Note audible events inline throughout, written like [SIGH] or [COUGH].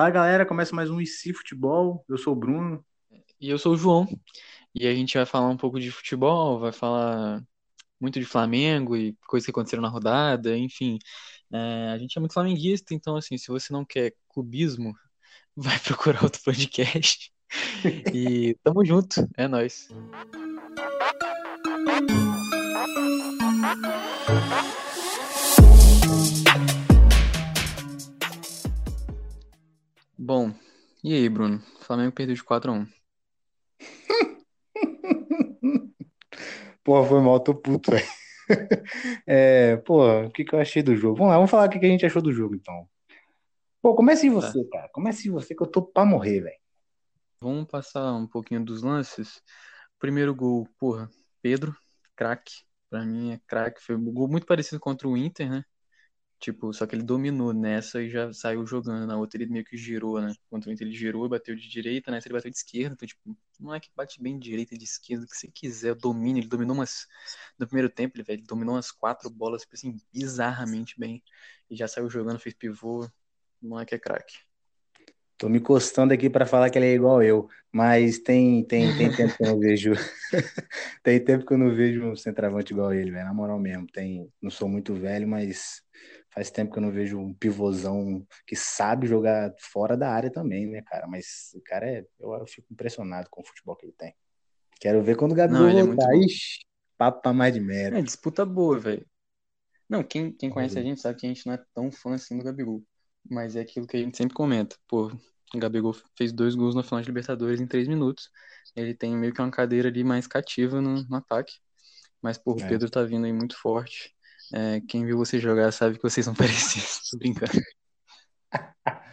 Fala galera, começa mais um IC Futebol. Eu sou o Bruno. E eu sou o João. E a gente vai falar um pouco de futebol, vai falar muito de Flamengo e coisas que aconteceram na rodada, enfim. É, a gente é muito flamenguista, então assim, se você não quer clubismo, [LAUGHS] vai procurar outro podcast. [LAUGHS] E tamo junto, é nóis. Bom, e aí, Bruno? O Flamengo perdeu de 4 a 1 [LAUGHS] Pô, foi mal, tô puto, velho. [LAUGHS] É, pô, o que que eu achei do jogo? Vamos lá, vamos falar o que que a gente achou do jogo, então. Pô, comece em Tá. você, cara. Comece em você que eu tô pra morrer, velho. Vamos passar um pouquinho dos lances. Primeiro gol, porra, Pedro, craque. Pra mim é craque. Foi um gol muito parecido contra o Inter, né? Tipo, só que ele dominou nessa e já saiu jogando. Na outra ele meio que girou, né? Contra o Inter ele girou e bateu de direita, nessa ele bateu de esquerda. Então, tipo, não é que bate bem de direita e de esquerda, o que você quiser, domina. Ele dominou umas. No primeiro tempo, ele, velho, dominou umas quatro bolas, tipo assim, bizarramente bem. E já saiu jogando, fez pivô. Não é que é craque. Tô me encostando aqui pra falar que ele é igual eu, mas tem, tem, tem [LAUGHS] tempo que eu não vejo. [LAUGHS] Tem tempo que eu não vejo um centroavante igual ele, velho. Na moral mesmo. Tem, não sou muito velho, mas faz tempo que eu não vejo um pivôzão que sabe jogar fora da área também, né, cara? Mas o cara é. Eu, eu fico impressionado com o futebol que ele tem. Quero ver quando o Gabigol Não, é muito voltar. bom. Ixi, papo pra mais de É, metro. disputa boa, velho. Não, quem, quem conhece a gente sabe que a gente não é tão fã assim do Gabigol. Mas é aquilo que a gente sempre comenta. Pô, o Gabigol fez dois gols na final de Libertadores em três minutos. Ele tem meio que uma cadeira ali mais cativa no, no ataque. Mas, pô, o É. Pedro tá vindo aí muito forte. É, quem viu você jogar sabe que vocês são [LAUGHS] parecidos. Tô brincando. [LAUGHS]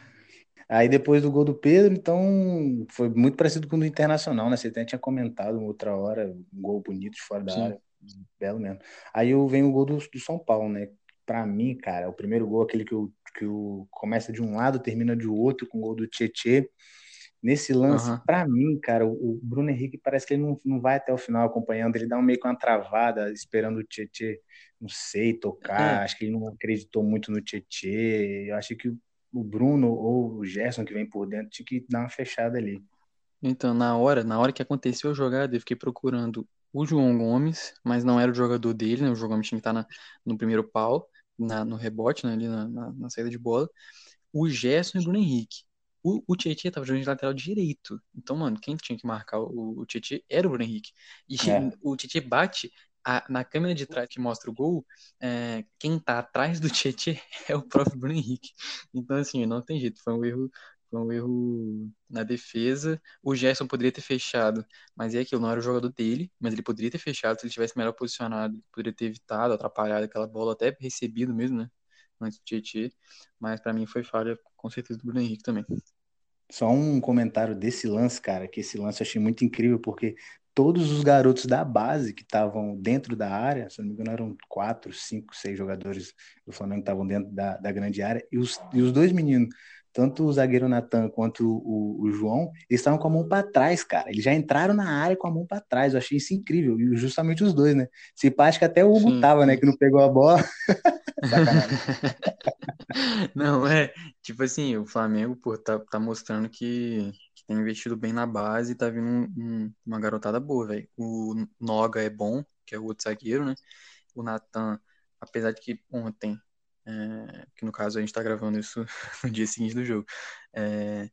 Aí depois do gol do Pedro, então foi muito parecido com o do Internacional, né? Você até tinha comentado outra hora, um gol bonito de fora da Sim. área, belo mesmo. Aí venho o gol do, do São Paulo, né? Pra mim, cara, o primeiro gol, aquele que, o, que o, começa de um lado, termina de outro, com o gol do Tietê. Nesse lance, Aham. pra mim, cara, o, Bruno Henrique parece que ele não, não vai até o final acompanhando, ele dá um meio que uma travada, esperando o Tietê, não sei, tocar. É, Acho que ele não acreditou muito no Tietê. Eu achei que o Bruno ou o Gerson que vem por dentro tinha que dar uma fechada ali. então, na hora, na hora que aconteceu a jogada, eu fiquei procurando o João Gomes, mas não era o jogador dele, né? O João Gomes tinha que estar na, no primeiro pau, na, no rebote, né? Ali na, na, na saída de bola. O Gerson e o Bruno Henrique. O, o Tietchan tava jogando de lateral direito. Então, mano, quem tinha que marcar o, o Tietchan era o Bruno Henrique. E É. o Tietchan bate a- na câmera de trás que mostra o gol. é, quem tá atrás do Tietchan [LAUGHS] é o próprio Bruno Henrique. Então, assim, não tem jeito. Foi um erro, foi um erro na defesa. O Gerson poderia ter fechado, mas é aquilo, não era o jogador dele, mas ele poderia ter fechado se ele tivesse melhor posicionado. Poderia ter evitado, atrapalhado aquela bola, até recebido mesmo, né? Antes do Tietchan. Mas pra mim foi falha, com certeza, do Bruno Henrique também. Só um comentário desse lance, cara, que esse lance eu achei muito incrível, porque todos os garotos da base que estavam dentro da área, se não me engano, eram quatro, cinco, seis jogadores do Flamengo que estavam dentro da, da grande área, e os, e os dois meninos, tanto o zagueiro Natan quanto o, o João, eles estavam com a mão para trás, cara. Eles já entraram na área com a mão para trás. Eu achei isso incrível. E justamente os dois, né? Se pá, acho que até o Hugo Sim, tava, né? Que não pegou a bola. [LAUGHS] Sacanagem. Não, é, tipo assim, o Flamengo, pô, tá, tá mostrando que, que tem investido bem na base e tá vindo um- um- uma garotada boa, velho. O Noga é bom, que é o outro zagueiro, né? O Natan, apesar de que ontem, é, que no caso a gente tá gravando isso [LAUGHS] no dia seguinte do jogo, é,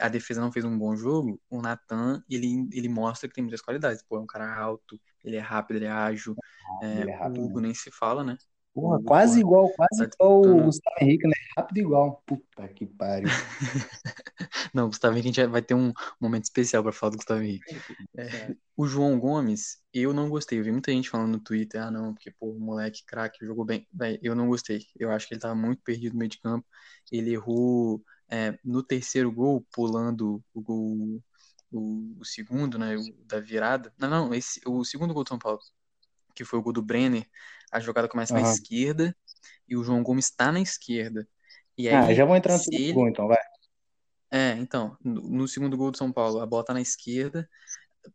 a defesa não fez um bom jogo, o Natan, ele, ele mostra que tem muitas qualidades. Pô, é um cara alto, ele é rápido, ele é ágil. É, Ele é o rápido Hugo mesmo. nem se fala, né? Porra, quase igual, quase tá igual o. Gustavo Henrique, né? Rápido igual. Puta que pariu. [LAUGHS] Não, Gustavo Henrique, a gente vai ter um momento especial pra falar do Gustavo Henrique. É, o João Gomes, eu não gostei. Eu vi muita gente falando no Twitter, ah, não, porque, pô, moleque craque, jogou bem. Véi, eu não gostei. Eu acho que ele tava muito perdido no meio de campo. Ele errou é, no terceiro gol, pulando o gol, o, o segundo, né, o da virada. Não, não, esse, o segundo gol do São Paulo, que foi o gol do Brenner. A jogada começa na Aham. esquerda e o João Gomes tá na esquerda. E Ah, aí, já vou entrar no se segundo ele gol, então, vai. é, então, no, no segundo gol do São Paulo, a bola tá na esquerda,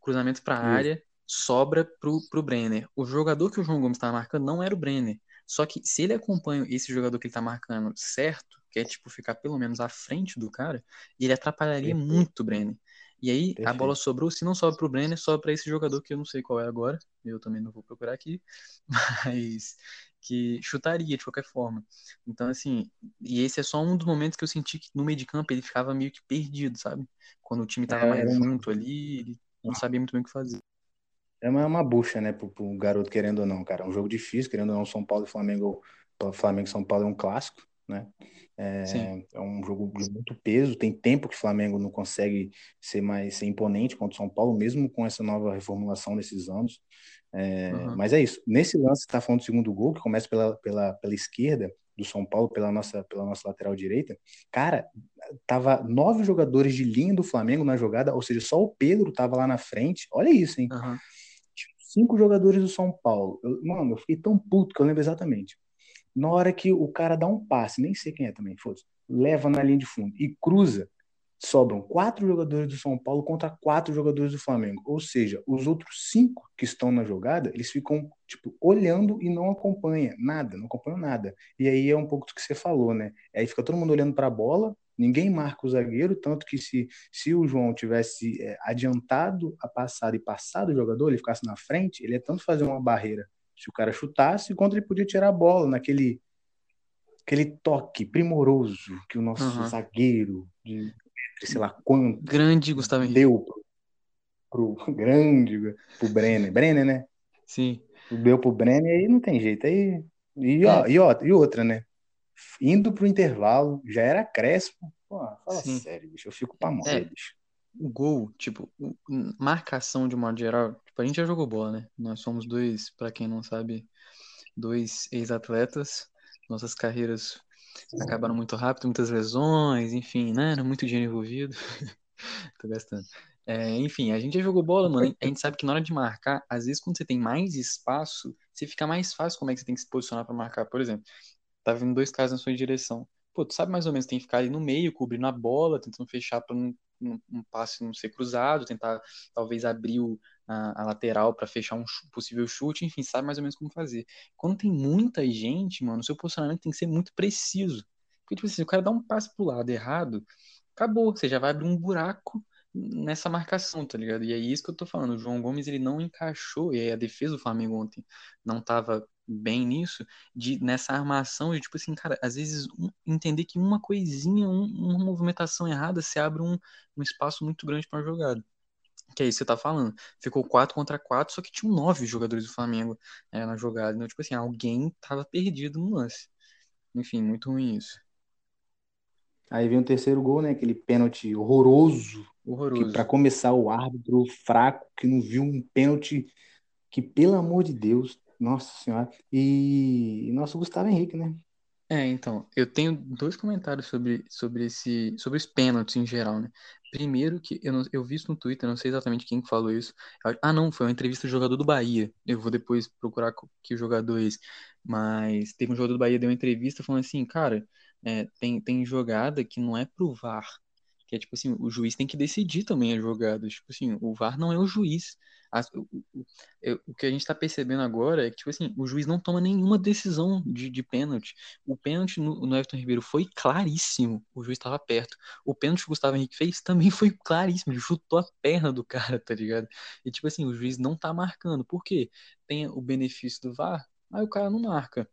cruzamento pra Isso. área, sobra pro, pro Brenner. O jogador que o João Gomes tá marcando não era o Brenner. Só que se ele acompanha esse jogador que ele tá marcando certo, quer, tipo, ficar pelo menos à frente do cara, ele atrapalharia Perfeito. muito o Brenner. E aí Perfeito. a bola sobrou, se não sobra pro Brenner, sobra para esse jogador que eu não sei qual é agora, eu também não vou procurar aqui, [LAUGHS] mas que chutaria de qualquer forma. Então, assim, e esse é só um dos momentos que eu senti que no meio de campo ele ficava meio que perdido, sabe? Quando o time tava é, mais junto ali, ele não sabia muito bem o que fazer. É uma, uma bucha, né, pro, pro garoto querendo ou não, cara. É um jogo difícil, querendo ou não, São Paulo e Flamengo, Flamengo e São Paulo é um clássico, né? É, é, um jogo de muito peso. Tem tempo que o Flamengo não consegue ser mais ser imponente contra o São Paulo, mesmo com essa nova reformulação desses anos. É, uhum. Mas é isso. Nesse lance está falando do segundo gol, que começa pela, pela, pela esquerda do São Paulo, pela nossa, pela nossa lateral direita, cara, tava nove jogadores de linha do Flamengo na jogada, ou seja, só o Pedro tava lá na frente. Olha isso, hein? Uhum. Cinco jogadores do São Paulo. Eu, mano, eu fiquei tão puto que eu lembro exatamente. Na hora que o cara dá um passe, nem sei quem é também, foda leva na linha de fundo e cruza, sobram quatro jogadores do São Paulo contra quatro jogadores do Flamengo. Ou seja, os outros cinco que estão na jogada, eles ficam, tipo, olhando e não acompanham nada, não acompanham nada. E aí é um pouco do que você falou, né? Aí fica todo mundo olhando para a bola, ninguém marca o zagueiro, tanto que se, se o João tivesse é, adiantado a passada e passado o jogador, ele ficasse na frente, ele é tanto fazer uma barreira se o cara chutasse, quanto ele podia tirar a bola naquele aquele toque primoroso que o nosso uhum. zagueiro de sei lá quanto grande Gustavo Henrique deu pro, pro [LAUGHS] grande pro Brenner, Brenner, né? Sim. Deu pro Brenner aí não tem jeito aí e, ó, é. e, ó, e outra, né? Indo pro intervalo, já era Crespo. Pô, fala Sim. sério, bicho, eu fico pra morrer, é. bicho o gol, tipo, marcação de modo geral, tipo, a gente já jogou bola, né? Nós somos dois, para quem não sabe, dois ex-atletas. Nossas carreiras acabaram muito rápido, muitas lesões, enfim, né? Era muito dinheiro envolvido. [LAUGHS] Tô gastando. É, enfim, a gente já jogou bola, mano. A gente sabe que na hora de marcar, às vezes quando você tem mais espaço, você fica mais fácil como é que você tem que se posicionar para marcar. Por exemplo, tá vindo dois caras na sua direção. Pô, tu sabe mais ou menos, tem que ficar ali no meio, cobrindo a bola, tentando fechar para não um, passe não ser cruzado, tentar talvez abrir o, a, a, lateral para fechar um possível chute, enfim, sabe mais ou menos como fazer. Quando tem muita gente, mano, o seu posicionamento tem que ser muito preciso. Porque, tipo assim, se o cara dá um passe pro lado errado, acabou, você já vai abrir um buraco nessa marcação, tá ligado? E é isso que eu tô falando. O João Gomes ele não encaixou, e a defesa do Flamengo ontem não tava bem nisso, de nessa armação de tipo assim, cara, às vezes um, entender que uma coisinha, um, uma movimentação errada, se abre um, um espaço muito grande para uma jogada. Que é isso que você tá falando. Ficou 4 contra 4, só que tinham nove jogadores do Flamengo é, na jogada. Então, tipo assim, alguém tava perdido no lance. Enfim, muito ruim isso. Aí vem o terceiro gol, né? Aquele pênalti horroroso. Horroroso. Que para começar, o árbitro fraco, que não viu um pênalti que, pelo amor de Deus, nossa senhora. E, nosso Gustavo Henrique, né? É, então, eu tenho dois comentários sobre, sobre esse, sobre os pênaltis em geral, né? Primeiro que eu, não, eu vi isso no Twitter, não sei exatamente quem falou isso. Ah, não, foi uma entrevista do jogador do Bahia. Eu vou depois procurar que jogador é esse. Mas teve um jogador do Bahia deu uma entrevista falando assim, cara, é, tem, tem jogada que não é pro VAR. Que é tipo assim, o juiz tem que decidir também a jogada. Tipo assim, o VAR não é o juiz. As, o, o, o, que a gente está percebendo agora é que, tipo assim, o juiz não toma nenhuma decisão de, de pênalti. O pênalti no, no Everton Ribeiro foi claríssimo, o juiz estava perto. O pênalti que o Gustavo Henrique fez também foi claríssimo, ele chutou a perna do cara, tá ligado? E, tipo assim, o juiz não tá marcando. Por quê? Tem o benefício do VAR, aí o cara não marca.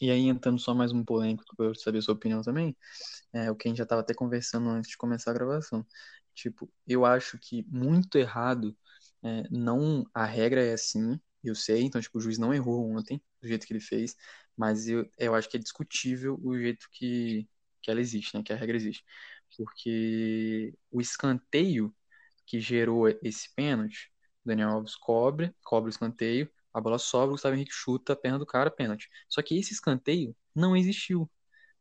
E aí, entrando só mais um polêmico para eu saber sua opinião também, é o que a gente já estava até conversando antes de começar a gravação. Tipo, eu acho que muito errado é, não, a regra é assim, eu sei, então tipo, o juiz não errou ontem, do jeito que ele fez, mas eu, eu acho que é discutível o jeito que, que ela existe, né, que a regra existe. Porque o escanteio que gerou esse pênalti, Daniel Alves cobre, cobre o escanteio, a bola sobra, o Gustavo Henrique chuta a perna do cara, pênalti. Só que esse escanteio não existiu.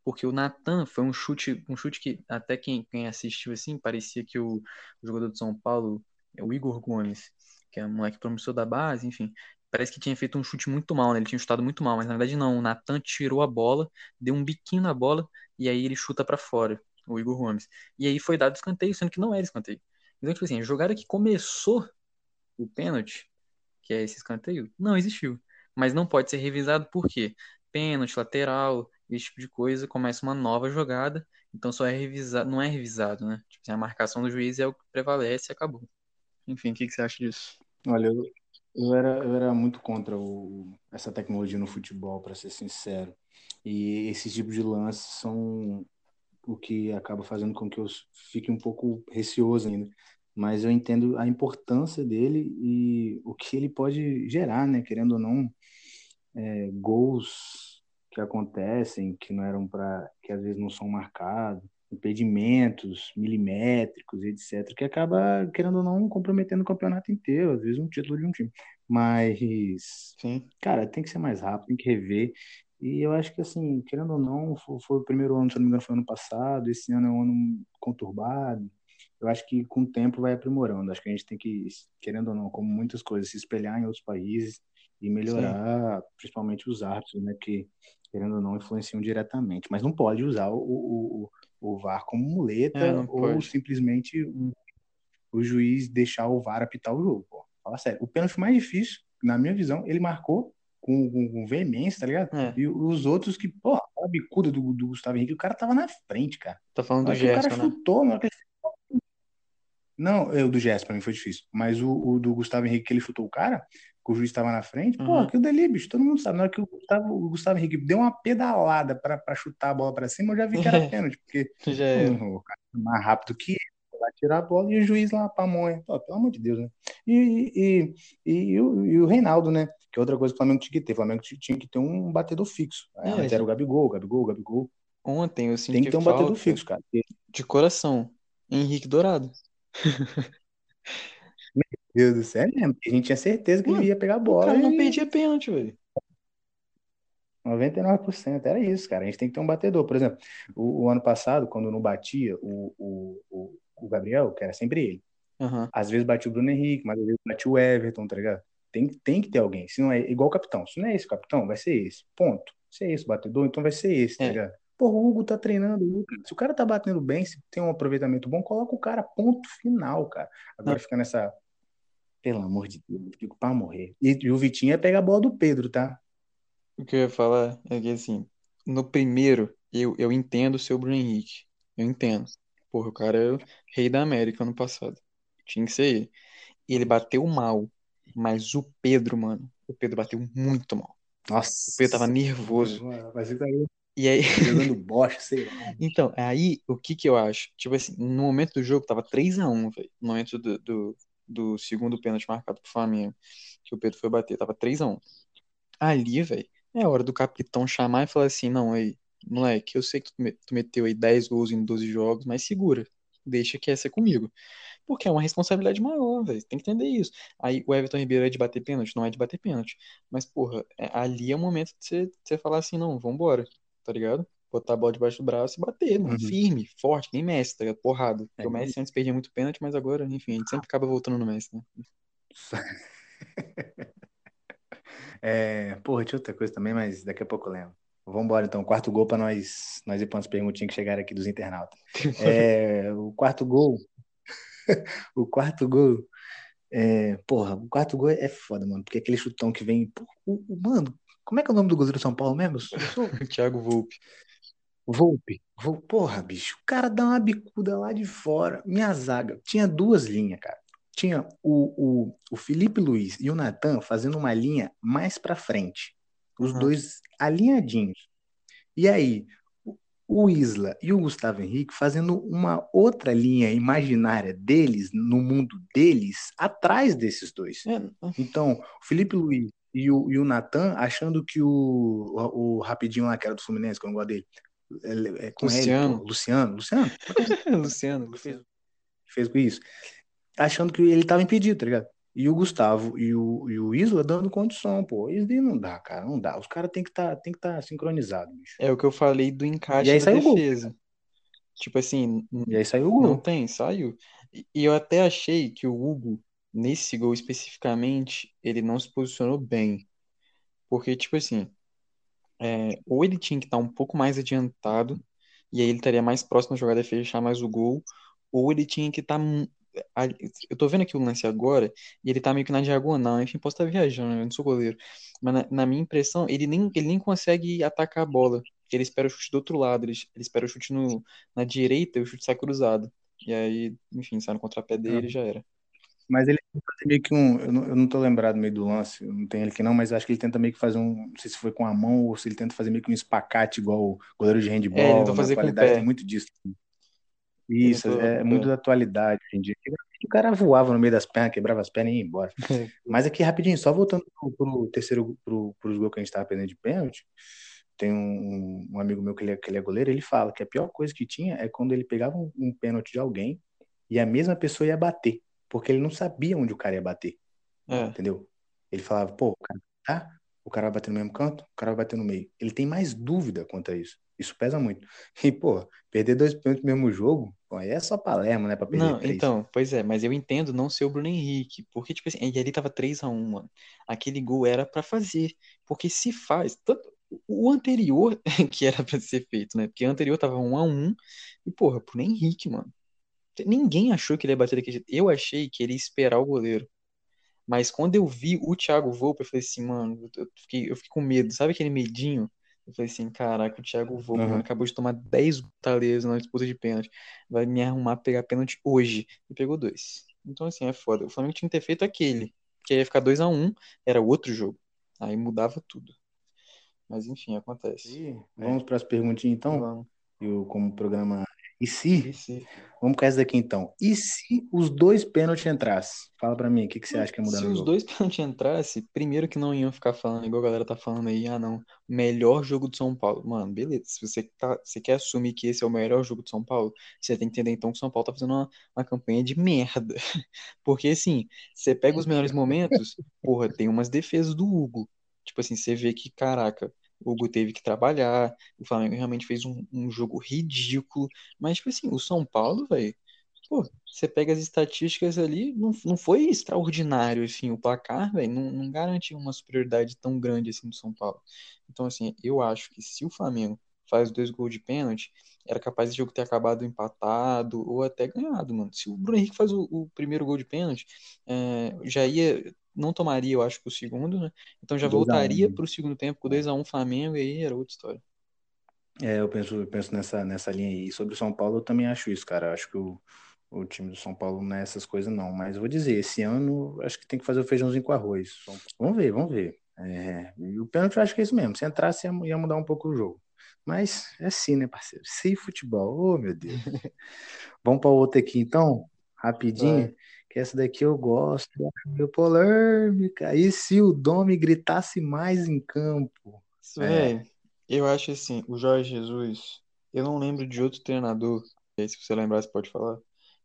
Porque o Natan foi um chute, um chute que até quem, quem assistiu assim, parecia que o, o jogador de São Paulo o Igor Gomes, que é um moleque promissor da base, enfim. Parece que tinha feito um chute muito mal, né? Ele tinha chutado muito mal, mas na verdade não. O Natan tirou a bola, deu um biquinho na bola e aí ele chuta para fora, o Igor Gomes. E aí foi dado escanteio, sendo que não era escanteio. Então, tipo assim, a jogada que começou o pênalti, que é esse escanteio, não existiu. Mas não pode ser revisado por quê? Pênalti, lateral, esse tipo de coisa, começa uma nova jogada, então só é revisado, não é revisado, né? Tipo, assim, a marcação do juiz é o que prevalece e acabou. Enfim, o que, que você acha disso? Olha, eu, eu era, eu era muito contra o, essa tecnologia no futebol, para ser sincero. E esses tipos de lances são o que acaba fazendo com que eu fique um pouco receoso ainda. Mas eu entendo a importância dele e o que ele pode gerar, né? Querendo ou não, é, gols que acontecem que não eram para que às vezes não são marcados, impedimentos milimétricos, etc, que acaba querendo ou não comprometendo o campeonato inteiro, às vezes um título de um time. Mas, Sim. cara, tem que ser mais rápido, tem que rever. E eu acho que assim, querendo ou não, foi, foi o primeiro ano, se não me engano, foi ano passado, esse ano é um ano conturbado. Eu acho que com o tempo vai aprimorando. Acho que a gente tem que, querendo ou não, como muitas coisas, se espelhar em outros países e melhorar, Sim. principalmente os árbitros, né, que querendo ou não influenciam diretamente. Mas não pode usar o, o, o VAR como muleta É, ou pode. simplesmente o, o juiz deixar o VAR apitar o jogo. Pô. Fala sério. O pênalti mais difícil, na minha visão, ele marcou com, com, com veemência, tá ligado? É, E os outros que, porra, a bicuda do, do Gustavo Henrique, o cara tava na frente, cara. tá falando do que o cara Gerson, né? chutou, na hora que ele... Não, eu do Gerson, pra mim foi difícil. Mas o, o do Gustavo Henrique, que ele chutou o cara, que o juiz estava na frente, pô, Uhum. aquilo dali, bicho, todo mundo sabe. Na hora que o Gustavo, o Gustavo Henrique deu uma pedalada pra, pra chutar a bola pra cima, eu já vi que era [LAUGHS] pênalti, porque Já hum, o cara é mais rápido que ele, vai tirar a bola e o juiz lá pamonha. Pô, pelo amor de Deus, né? E, e, e, e o, e o Reinaldo, né? Que é outra coisa que o Flamengo tinha que ter. O Flamengo tinha que ter um batedor fixo. É, Antes era o Gabigol, o Gabigol, o Gabigol. Ontem eu Tem senti que ter um batedor fixo, cara. de coração. Henrique Dourado. Meu Deus do céu, é mesmo. A gente tinha certeza que ele Mano, ia pegar a o bola cara não e perdia pênalti, velho. 99%, era isso, cara. A gente tem que ter um batedor. Por exemplo, o, o ano passado, quando não batia o, o, o, o Gabriel, que era sempre ele, Aham. às vezes batia o Bruno Henrique, mas às vezes batia o Everton, tá ligado? Tem, tem que ter alguém. Se não é igual o capitão. Se não é esse o capitão, vai ser esse. Ponto. Se é esse o batedor, então vai ser esse, tá É. ligado? Pô, o Hugo tá treinando. o Hugo- Se o cara tá batendo bem, se tem um aproveitamento bom, coloca o cara, ponto final, cara. Agora Não, fica nessa. Pelo amor de Deus, eu fico pra morrer. E, e o Vitinho pegar a bola do Pedro, tá? o que eu ia falar é que, assim, no primeiro, eu, eu entendo o seu Bruno Henrique. Eu entendo. Porra, o cara é o rei da América ano passado. Tinha que ser ele. Ele bateu mal, mas o Pedro, mano, o Pedro bateu muito mal. O Pedro tava Nossa, nervoso. Vai ser E aí, jogando bosta, sei lá. [LAUGHS] então, aí, o que que eu acho? Tipo assim, no momento do jogo tava 3x1, velho. No momento do, do, do segundo pênalti marcado pro Flamengo, que o Pedro foi bater, tava 3x1. Ali, velho, é hora do capitão chamar e falar assim: não, aí, moleque, eu sei que tu me- tu meteu aí 10 gols em 12 jogos, mas segura, deixa que essa é comigo. Porque é uma responsabilidade maior, velho, tem que entender isso. Aí o Everton Ribeiro é de bater pênalti? Não é de bater pênalti. Mas, porra, é- ali é o momento de você, de você falar assim: não, vambora, tá ligado? Botar a bola debaixo do braço e bater, mano, Uhum. firme, forte, nem Messi, tá ligado? Porrada. Porque É, o Messi antes perdia muito pênalti, mas agora, enfim, a gente sempre acaba voltando no Messi, né? [LAUGHS] É, porra, tinha outra coisa também, mas daqui a pouco eu lembro. Vamos embora então, quarto gol para nós, nós ir para umas perguntinhas que chegaram aqui dos internautas. [LAUGHS] É, o quarto gol, [LAUGHS] o quarto gol, é, porra, o quarto gol é foda, mano, porque aquele chutão que vem, pô, o, o- mano, como é que é o nome do goleiro do São Paulo mesmo? [LAUGHS] Thiago Volpe. Volpe. Vol- Porra, bicho, o cara dá uma bicuda lá de fora. Minha zaga tinha duas linhas, cara. Tinha o, o, o Felipe Luiz e o Natan fazendo uma linha mais pra frente. Os Aham. dois alinhadinhos. E aí, o- o Isla e o Gustavo Henrique fazendo uma outra linha imaginária deles, no mundo deles, atrás desses dois. É, Então, o Felipe Luiz e o, e o Natan achando que o, o, o rapidinho lá, que era do Fluminense, que eu não gosto dele, é, é com ele, Luciano. pô, Luciano, Luciano, [LAUGHS] Luciano, Luciano. fez com isso, achando que ele tava impedido, tá ligado? E o Gustavo e o, e o Isla dando condição, pô. Isso daí não dá, cara, não dá. Os caras têm que estar tem que tá sincronizados, bicho. É o que eu falei do E encaixe aí da saiu o gol. defesa. Tipo assim, E aí saiu o não gol. tem, saiu. E e eu até achei que o Hugo, nesse gol especificamente, ele não se posicionou bem. Porque, tipo assim, é, ou ele tinha que estar um pouco mais adiantado, e aí ele estaria mais próximo da jogada e fechar mais o gol, ou ele tinha que estar. a- Eu tô vendo aqui o lance agora, e ele tá meio que na diagonal, enfim, posso estar viajando, eu não sou goleiro. Mas na, na minha impressão, ele nem, ele nem consegue atacar a bola. ele espera o chute do outro lado, ele, ele espera o chute no, na direita e o chute sai cruzado. E aí, enfim, sai no contrapé dele e já era. Mas ele tenta meio que um. Eu não, eu não tô lembrado meio do lance, não tenho ele aqui não, mas acho que ele tenta meio que fazer um. Não sei se foi com a mão ou se ele tenta fazer meio que um espacate igual o goleiro de handball. É, ele fazer com o atualidade pé. tem muito disso. Isso, tentou é muito da atualidade hoje em dia. O cara voava no meio das pernas, quebrava as pernas e ia embora. [LAUGHS] Mas aqui, rapidinho, só voltando pro, pro terceiro, pro, pros gols que a gente tava perdendo de pênalti, tem um, um amigo meu que ele, é, que ele é goleiro, ele fala que a pior coisa que tinha é quando ele pegava um, um pênalti de alguém e a mesma pessoa ia bater, porque ele não sabia onde o cara ia bater, É. entendeu? Ele falava, pô, o cara tá, o cara vai bater no mesmo canto, o cara vai bater no meio. Ele tem mais dúvida quanto a isso. Isso pesa muito. E, pô, perder dois pênaltis no mesmo jogo, pô, aí é só Palermo, né, pra perder Não, três. então, pois é, mas eu entendo não ser o Bruno Henrique, porque, tipo assim, e ali tava 3x1, mano. Aquele gol era pra fazer, porque se faz, tanto, o anterior [LAUGHS] que era pra ser feito, né, porque o anterior tava 1x1, e, porra, Bruno Henrique, mano, ninguém achou que ele ia bater daquele jeito, eu achei que ele ia esperar o goleiro, mas quando eu vi o Thiago Volpe, eu falei assim, mano, eu fiquei, eu fiquei com medo, sabe aquele medinho? Eu falei assim, caraca, o Thiago Volpe, Uhum. mano, acabou de tomar 10 taleiros na disputa de pênalti. Vai me arrumar pegar pênalti hoje. E pegou dois. Então, assim, é foda. O Flamengo tinha que ter feito aquele. Que aí ia ficar 2x1, era outro jogo. Aí mudava tudo. Mas enfim, acontece. E vamos para as perguntinhas então. Vamos. Eu, como programa E se? E se? Vamos com essa daqui então. E se os dois pênaltis entrassem? Fala pra mim, o que, que você acha que ia mudar Se os jogo? dois pênaltis entrassem, primeiro que não iam ficar falando, igual a galera tá falando aí, ah não, melhor jogo do São Paulo. Mano, beleza. Se você, tá, você quer assumir que esse é o melhor jogo do São Paulo, você tem que entender então que o São Paulo tá fazendo uma, uma campanha de merda. [LAUGHS] Porque assim, você pega os melhores momentos, porra, tem umas defesas do Hugo. Tipo assim, você vê que, caraca, o Hugo teve que trabalhar, o Flamengo realmente fez um, um jogo ridículo. Mas, tipo assim, o São Paulo, velho. Pô, você pega as estatísticas ali, não, não foi extraordinário, assim, o placar, velho, não, não uma superioridade tão grande, assim, do São Paulo. Então, assim, eu acho que se o Flamengo faz dois gols de pênalti, era capaz de jogo ter acabado empatado ou até ganhado, mano. Se o Bruno Henrique faz o, o primeiro gol de pênalti, é, já ia, não tomaria, eu acho, que o segundo, né? Então já 2 a 1, voltaria né? pro segundo tempo com 2x1 Flamengo e aí era outra história. É, eu penso, eu penso nessa, nessa linha aí. E sobre o São Paulo, eu também acho isso, cara. Eu acho que o, o time do São Paulo não é essas coisas, não. Mas vou dizer, esse ano, acho que tem que fazer o feijãozinho com arroz. Vamos ver, vamos ver. É, e o pênalti, eu acho que é isso mesmo. Se entrasse, ia, mudar um pouco o jogo. Mas é assim, né, parceiro? Se futebol, oh meu Deus. [LAUGHS] Vamos para outra aqui, então, rapidinho. Que essa daqui eu gosto, meio polêmica. E se o Domi gritasse mais em campo? É, Véi, eu acho assim, o Jorge Jesus, eu não lembro de outro treinador, aí se você lembrar, você pode falar,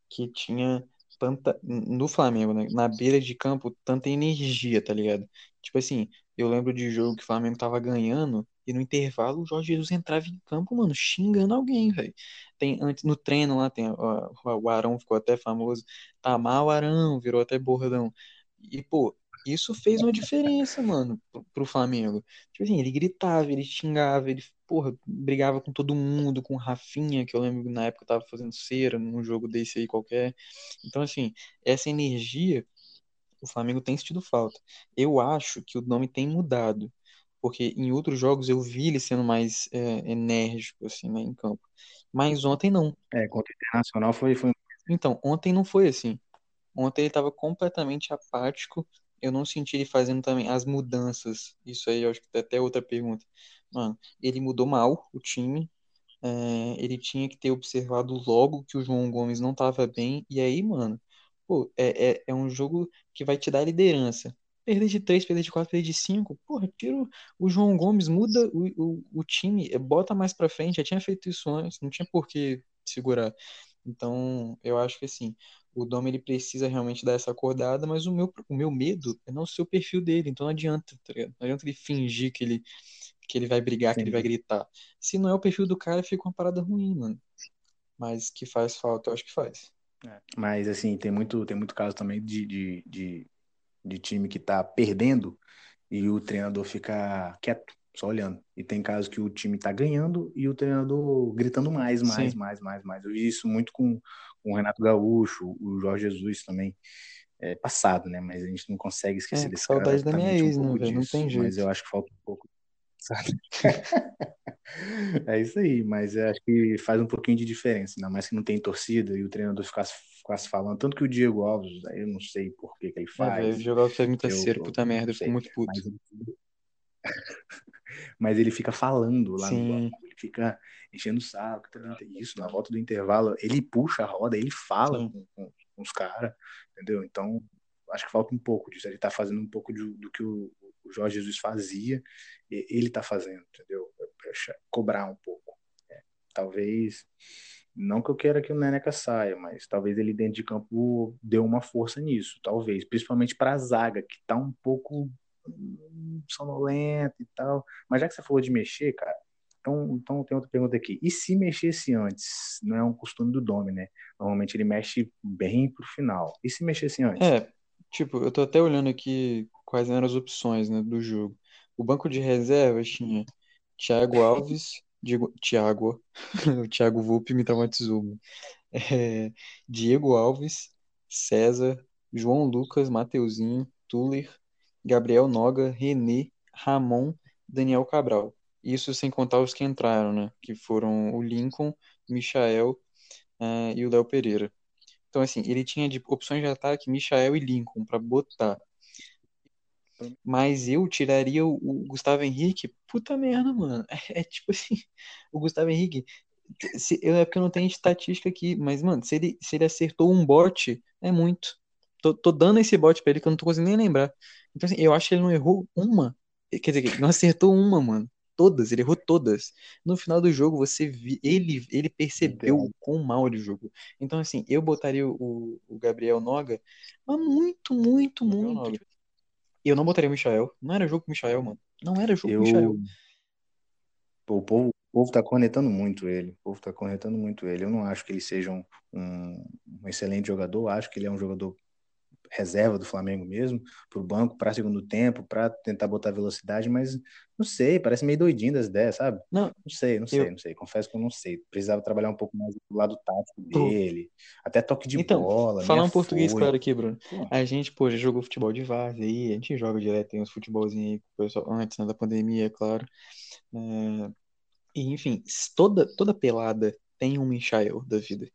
que tinha tanta, no Flamengo, né, na beira de campo, tanta energia, tá ligado? Tipo assim, eu lembro de jogo que o Flamengo tava ganhando e no intervalo o Jorge Jesus entrava em campo, mano, xingando alguém, velho. Tem antes no treino lá tem ó, o Arão ficou até famoso, tá mal Arão, virou até bordão. E pô, isso fez uma diferença, mano, pro, pro Flamengo. Tipo assim, ele gritava, ele xingava, ele, porra, brigava com todo mundo, com o Rafinha, que eu lembro que na época tava fazendo cera num jogo desse aí qualquer. Então, assim, essa energia o Flamengo tem sentido falta. Eu acho que o nome tem mudado, porque em outros jogos eu vi ele sendo mais é, enérgico, assim, né, em campo. Mas ontem não. é, contra o Internacional foi, foi Então, ontem não foi assim. Ontem ele estava completamente apático. Eu não senti ele fazendo também as mudanças. Isso aí eu acho que tem até outra pergunta. Mano, ele mudou mal o time. É, ele tinha que ter observado logo que o João Gomes não estava bem. E aí, mano, pô, é, é, é um jogo que vai te dar liderança. Perder de 3, perder de 4, perder de 5. Porra, tira o, o João Gomes, muda o, o, o time, é, bota mais pra frente. Já tinha feito isso antes, não tinha por que segurar. Então, eu acho que assim, o Dom ele precisa realmente dar essa acordada, mas o meu, o meu medo é não ser o perfil dele, então não adianta, tá ligado? Não adianta ele fingir que ele, que ele vai brigar, que ele vai gritar. Se não é o perfil do cara, fica uma parada ruim, mano. Mas que faz falta, eu acho que faz. É. Mas assim, tem muito, tem muito caso também de, de, de, de time que tá perdendo e o treinador fica quieto, só olhando. E tem casos que o time tá ganhando e o treinador gritando mais, mais, Sim. mais, mais, mais. Eu vi isso muito com, com o Renato Gaúcho, o Jorge Jesus também. É passado, né? Mas a gente não consegue esquecer É, desse cara. saudade da Tá minha mente um ex, né, velho? Não disso. tem Mas jeito. eu acho que falta um pouco. Engraçado. [LAUGHS] é isso aí, mas acho que faz um pouquinho de diferença, ainda mais que não tem torcida e o treinador ficasse, ficasse falando. Tanto que o Diego Alves, eu não sei por que, que ele faz. É, o Diego Alves faz muita cera, puta merda, eu fico muito puto. Mas, [LAUGHS] mas ele fica falando lá Sim. no banco, ele fica enchendo o saco, isso, na volta do intervalo, ele puxa a roda, ele fala com, com, com, os caras, entendeu? Então, acho que falta um pouco disso, ele tá fazendo um pouco de, do que o, o Jorge Jesus fazia, ele tá fazendo, entendeu? Cobrar um pouco. É, talvez, não que eu queira que o Neneca saia, mas talvez ele dentro de campo dê uma força nisso, talvez, principalmente para a zaga, que tá um pouco sonolento e tal. Mas já que você falou de mexer, cara, então, então tem outra pergunta aqui. E se mexesse antes? Não é um costume do Domi, né? Normalmente ele mexe bem pro final. E se mexesse antes? É, tipo, eu tô até olhando aqui quais eram as opções, né, do jogo. O banco de reservas tinha Thiago Alves, Diego, Thiago, [LAUGHS] o Thiago Volpe me traumatizou. É, Diego Alves, César, João Lucas, Mateuzinho, Tuller, Gabriel Noga, René, Ramon, Daniel Cabral. Isso sem contar os que entraram, né? Que foram o Lincoln, Michael uh, e o Léo Pereira. Então, assim, ele tinha de opções de ataque Michael e Lincoln para botar. Mas eu tiraria o, Gustavo Henrique. Puta merda, mano. [LAUGHS] É, é tipo assim, o Gustavo Henrique. Se, eu, é porque eu não tenho estatística aqui, mas, mano, se ele, se ele acertou um bote, é muito. Tô, tô dando esse bote pra ele que eu não tô conseguindo nem lembrar. Então, assim, eu acho que ele não errou uma. Quer dizer, não acertou uma, mano. Todas, ele errou todas. No final do jogo, você vi, ele, ele percebeu o quão mal ele jogou. Então, assim, eu botaria o, o Gabriel Noga, mas muito, muito, muito. Eu não botaria o Michael. Não era jogo com o Michael, mano. Não era jogo eu... com o Michael. o povo, o povo tá cornetando muito ele. O povo tá cornetando muito ele. Eu não acho que ele seja um, um, um excelente jogador. Eu acho que ele é um jogador reserva do Flamengo mesmo, pro banco, para segundo tempo, para tentar botar velocidade, mas não sei, parece meio doidinho das ideias, sabe? Não, não sei, não sei, eu... não sei. Confesso que eu não sei. Precisava trabalhar um pouco mais do lado tático dele, até toque de então, bola. Falar um português foi. claro aqui, Bruno. A gente, pô, já jogou futebol de várzea aí, a gente joga direto, tem uns futebolzinhos aí com o pessoal antes né, da pandemia, é claro. É... E, enfim, toda, toda pelada tem um Michael da vida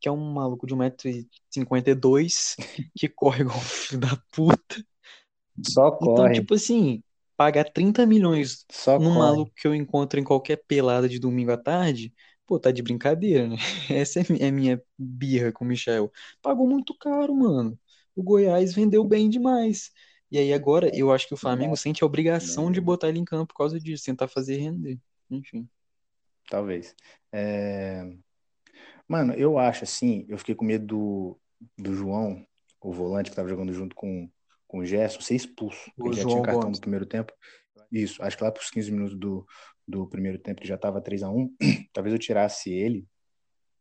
que é um maluco de 1,52m que corre igual um filho da puta. Só então, corre. Então, tipo assim, pagar 30 milhões Só num corre. maluco que eu encontro em qualquer pelada de domingo à tarde, pô, tá de brincadeira, né? [LAUGHS] Essa é minha birra com o Michel. Pagou muito caro, mano. O Goiás vendeu bem demais. E aí agora eu acho que o Flamengo sente a obrigação de botar ele em campo por causa disso, tentar fazer render. Enfim. Talvez. É... Mano, eu acho assim, eu fiquei com medo do, do João, o volante que tava jogando junto com, com o Gerson, ser expulso. O ele já tinha cartão Gomes. no primeiro tempo. Isso, acho que lá pros 15 minutos do, do primeiro tempo, que já tava 3 a 1 [CLEARS THROAT] talvez eu tirasse ele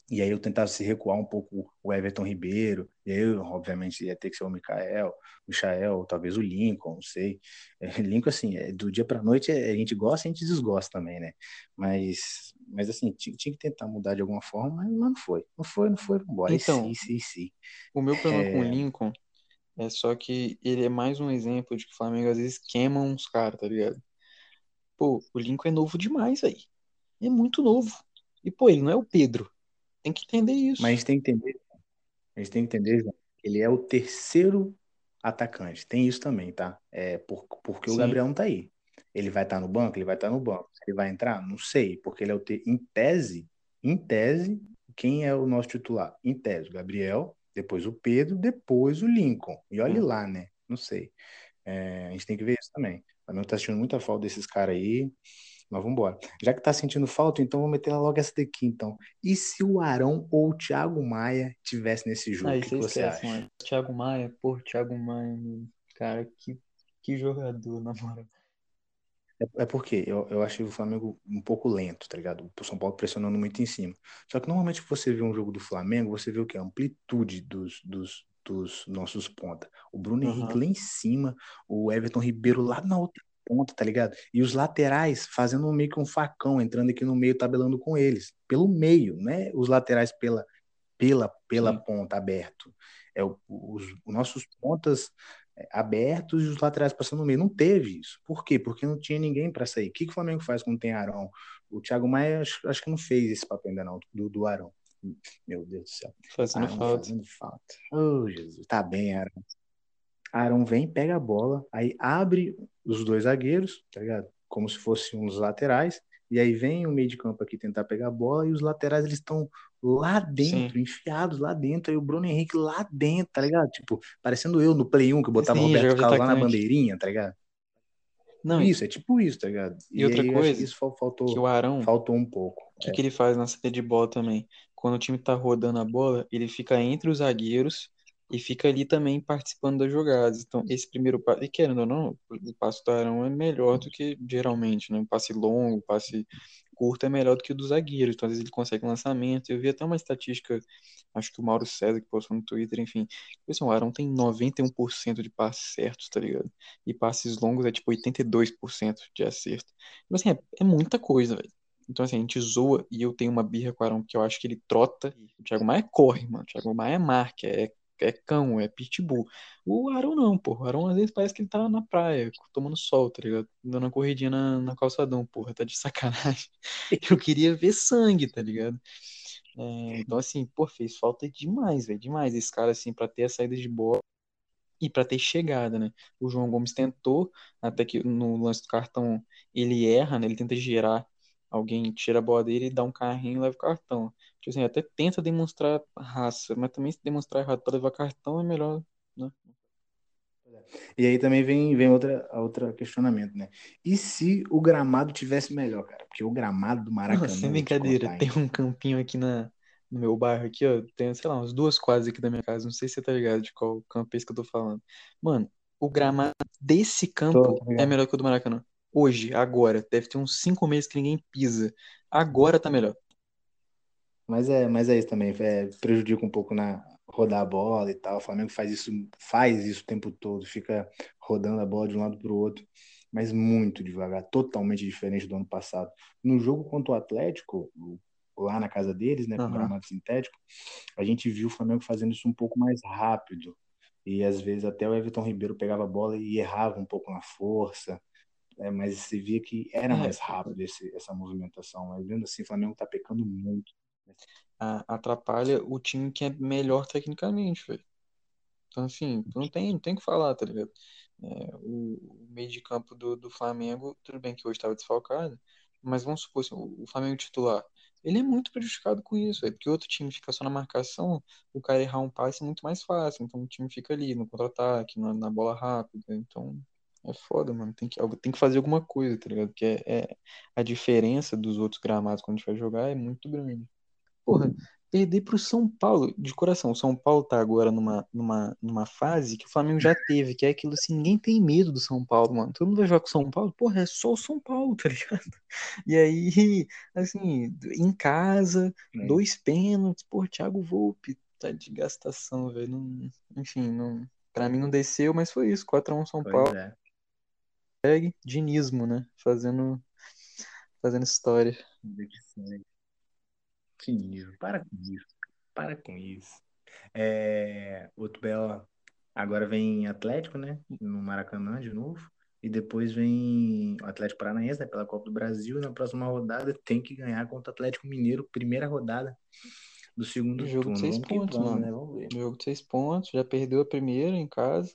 e aí eu tentava se recuar um pouco o Everton Ribeiro, e aí eu, obviamente ia ter que ser o Mikael, o Michael, talvez o Lincoln, não sei. [LAUGHS] É, Lincoln, assim, é, do dia para noite é, a gente gosta e a gente desgosta também, né? Mas, mas assim, tinha, tinha, que tentar mudar de alguma forma, mas não foi. Não foi, não foi, vambora. Então, sim, sim, sim. O meu problema com o é. Lincoln é só que ele é mais um exemplo de que o Flamengo às vezes queima uns caras, tá ligado? Pô, o Lincoln é novo demais aí. É muito novo. E, pô, ele não é o Pedro tem que entender isso. Mas a gente tem que entender, a gente tem que entender, João, ele é o terceiro atacante. Tem isso também, tá? É por, porque Sim. o Gabriel não tá aí. Ele vai estar tá no banco, ele vai estar tá no banco. Ele vai entrar? Não sei, porque ele é o ter em tese, em tese, quem é o nosso titular? Em tese, o Gabriel, depois o Pedro, depois o Lincoln. E olhe hum. lá, né? Não sei. É, a gente tem que ver isso também. O Flamengo tá sentindo muita falta desses caras aí. Mas vamos embora. Já que tá sentindo falta, então vou meter logo essa daqui, então. E se o Arão ou o Thiago Maia tivesse nesse jogo? o que, que você acha? Mano. Thiago Maia, pô, Thiago Maia, cara, que, que jogador, na moral. É, é porque eu, eu achei o Flamengo um pouco lento, tá ligado? O São Paulo pressionando muito em cima. Só que normalmente que você vê um jogo do Flamengo, você vê o que? A amplitude dos, dos, dos nossos pontas. O Bruno uhum. Henrique lá em cima, o Everton Ribeiro lá na outra ponta, tá ligado? E os laterais fazendo meio que um facão, entrando aqui no meio, tabelando com eles. Pelo meio, né? Os laterais pela, pela, pela ponta aberto. É o, os, os nossos pontas é, abertos e os laterais passando no meio. Não teve isso. Por quê? Porque não tinha ninguém para sair. O que, que o Flamengo faz quando tem Arão? O Thiago Maia acho, acho que não fez esse papel ainda não, do, do Arão. Meu Deus do céu. Fazendo Arão falta. Fazendo falta. Oh, Jesus. Tá bem, Arão. Arão vem, pega a bola, aí abre os dois zagueiros, tá ligado? Como se fossem uns laterais, e aí vem o meio de campo aqui tentar pegar a bola e os laterais eles estão lá dentro, Sim. enfiados lá dentro, aí o Bruno Henrique lá dentro, tá ligado? Tipo, parecendo eu no Play 1 que eu botava Sim, o Roberto Carlos lá na bandeirinha, tá ligado? Não, isso, é tipo isso, tá ligado? E, e outra aí, coisa, isso faltou, que o Arão, faltou um pouco. O que, é. que ele faz na saída de bola também? Quando o time tá rodando a bola, ele fica entre os zagueiros e fica ali também participando das jogadas. Então, esse primeiro passo, e querendo ou não, o passo do Arão é melhor do que geralmente, né? O passe longo, o passe curto é melhor do que o do zagueiro. Então, às vezes ele consegue um lançamento. Eu vi até uma estatística, acho que o Mauro César que postou no Twitter, enfim. Tipo assim, o Arão tem 91% de passes certos, tá ligado? E passes longos é tipo 82% de acerto. Então, assim, é, é muita coisa, velho. Então, assim, a gente zoa e eu tenho uma birra com o Arão, porque eu acho que ele trota. O Thiago Maia corre, mano. O Thiago Maia marca, é é cão, é pitbull. O Arão não, pô. O Arão às vezes parece que ele tá na praia, tomando sol, tá ligado? Dando uma corridinha na, na calçadão, porra. Tá de sacanagem. [LAUGHS] Eu queria ver sangue, tá ligado? É, então, assim, pô, fez falta demais, velho. Demais esse cara, assim, pra ter a saída de bola e para ter chegada, né? O João Gomes tentou, até que no lance do cartão ele erra, né? Ele tenta girar, alguém tira a bola dele, dá um carrinho e leva o cartão. Tipo assim, até tenta demonstrar raça, mas também se demonstrar errado para levar cartão é melhor, né? E aí também vem, vem outra, outra questionamento, né? E se o gramado tivesse melhor, cara? Porque o gramado do Maracanã. sem brincadeira, contar, tem um campinho aqui na, no meu bairro aqui, ó. Tem, sei lá, umas duas quadras aqui da minha casa. Não sei se você tá ligado de qual campo é esse que eu tô falando. Mano, o gramado desse campo é melhor que o do Maracanã. Hoje, agora. Deve ter uns cinco meses que ninguém pisa. Agora tá melhor. Mas é, mas é isso também, é, prejudica um pouco na rodar a bola e tal. O Flamengo faz isso, faz isso o tempo todo, fica rodando a bola de um lado para o outro, mas muito devagar, totalmente diferente do ano passado. No jogo contra o Atlético, lá na casa deles, né, com uhum. gramado sintético, a gente viu o Flamengo fazendo isso um pouco mais rápido. E às vezes até o Everton Ribeiro pegava a bola e errava um pouco na força. É, mas você via que era é. mais rápido esse, essa movimentação. Mas vendo assim, o Flamengo tá pecando muito atrapalha o time que é melhor tecnicamente, velho. Então, assim, não tem, não tem o que falar, tá ligado? É, o, meio de campo do, do Flamengo, tudo bem que hoje estava desfalcado, mas vamos supor assim, o, o Flamengo titular, ele é muito prejudicado com isso, véio, porque outro time fica só na marcação, o cara errar um passe é muito mais fácil, então o time fica ali no contra-ataque, na, na, bola rápida, então é foda, mano, tem que, tem que fazer alguma coisa, tá ligado? Porque é, é, a diferença dos outros gramados quando a gente vai jogar é muito grande. Porra, perder pro São Paulo, de coração. O São Paulo tá agora numa, numa, numa fase que o Flamengo já teve, que é aquilo assim, ninguém tem medo do São Paulo, mano. Todo mundo vai jogar com o São Paulo, porra, é só o São Paulo, tá ligado? E aí, assim, em casa, é. dois pênaltis, pô, Thiago Volpe, tá de gastação, velho. Enfim, não, pra mim não desceu, mas foi isso, 4x1 São pois Paulo. É. Dinismo, né? Fazendo, fazendo história. Que nível. Para com isso. Para com isso. É, outro belo. Agora vem Atlético, né? No Maracanã de novo. E depois vem o Atlético Paranaense, né? Pela Copa do Brasil. E na próxima rodada tem que ganhar contra o Atlético Mineiro. Primeira rodada do segundo jogo turno. de seis pontos, vamos, mano. Né? Vamos ver. Jogo de seis pontos. Já perdeu a primeira em casa.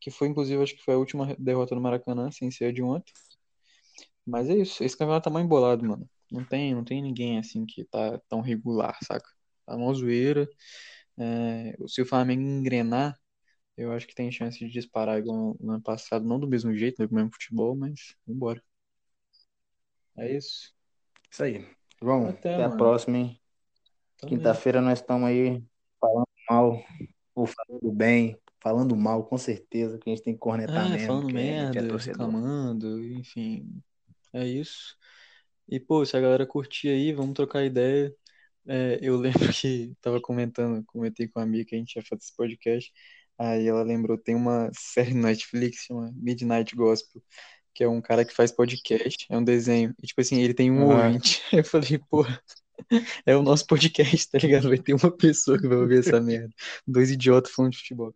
Que foi, inclusive, acho que foi a última derrota no Maracanã, sem ser de ontem. Mas é isso. Esse campeonato tá mais embolado, mano. Não tem, não tem ninguém assim que tá tão regular, saca? Tá uma zoeira. É, se o Flamengo engrenar, eu acho que tem chance de disparar igual no ano passado, não do mesmo jeito, do mesmo futebol, mas vambora. É isso. Isso aí. Vamos, até, até a próxima, hein? Quinta-feira nós estamos aí falando mal ou falando bem, falando mal, com certeza, que a gente tem que cornetar é, mesmo. Falando é merda, é reclamando, enfim. É isso. E, pô, se a galera curtir aí, vamos trocar ideia. É, eu [LAUGHS] lembro que tava comentando, comentei com a amiga que a gente ia fazer esse podcast. Aí ela lembrou, tem uma [LAUGHS] série no Netflix chama Midnight Gospel, que é um cara que faz podcast, é um desenho. E, tipo assim, ele tem um ah. ouvinte. [LAUGHS] Eu falei, pô, é o nosso podcast, tá ligado? Vai ter uma pessoa que vai ouvir essa merda. Dois idiotas falando de futebol.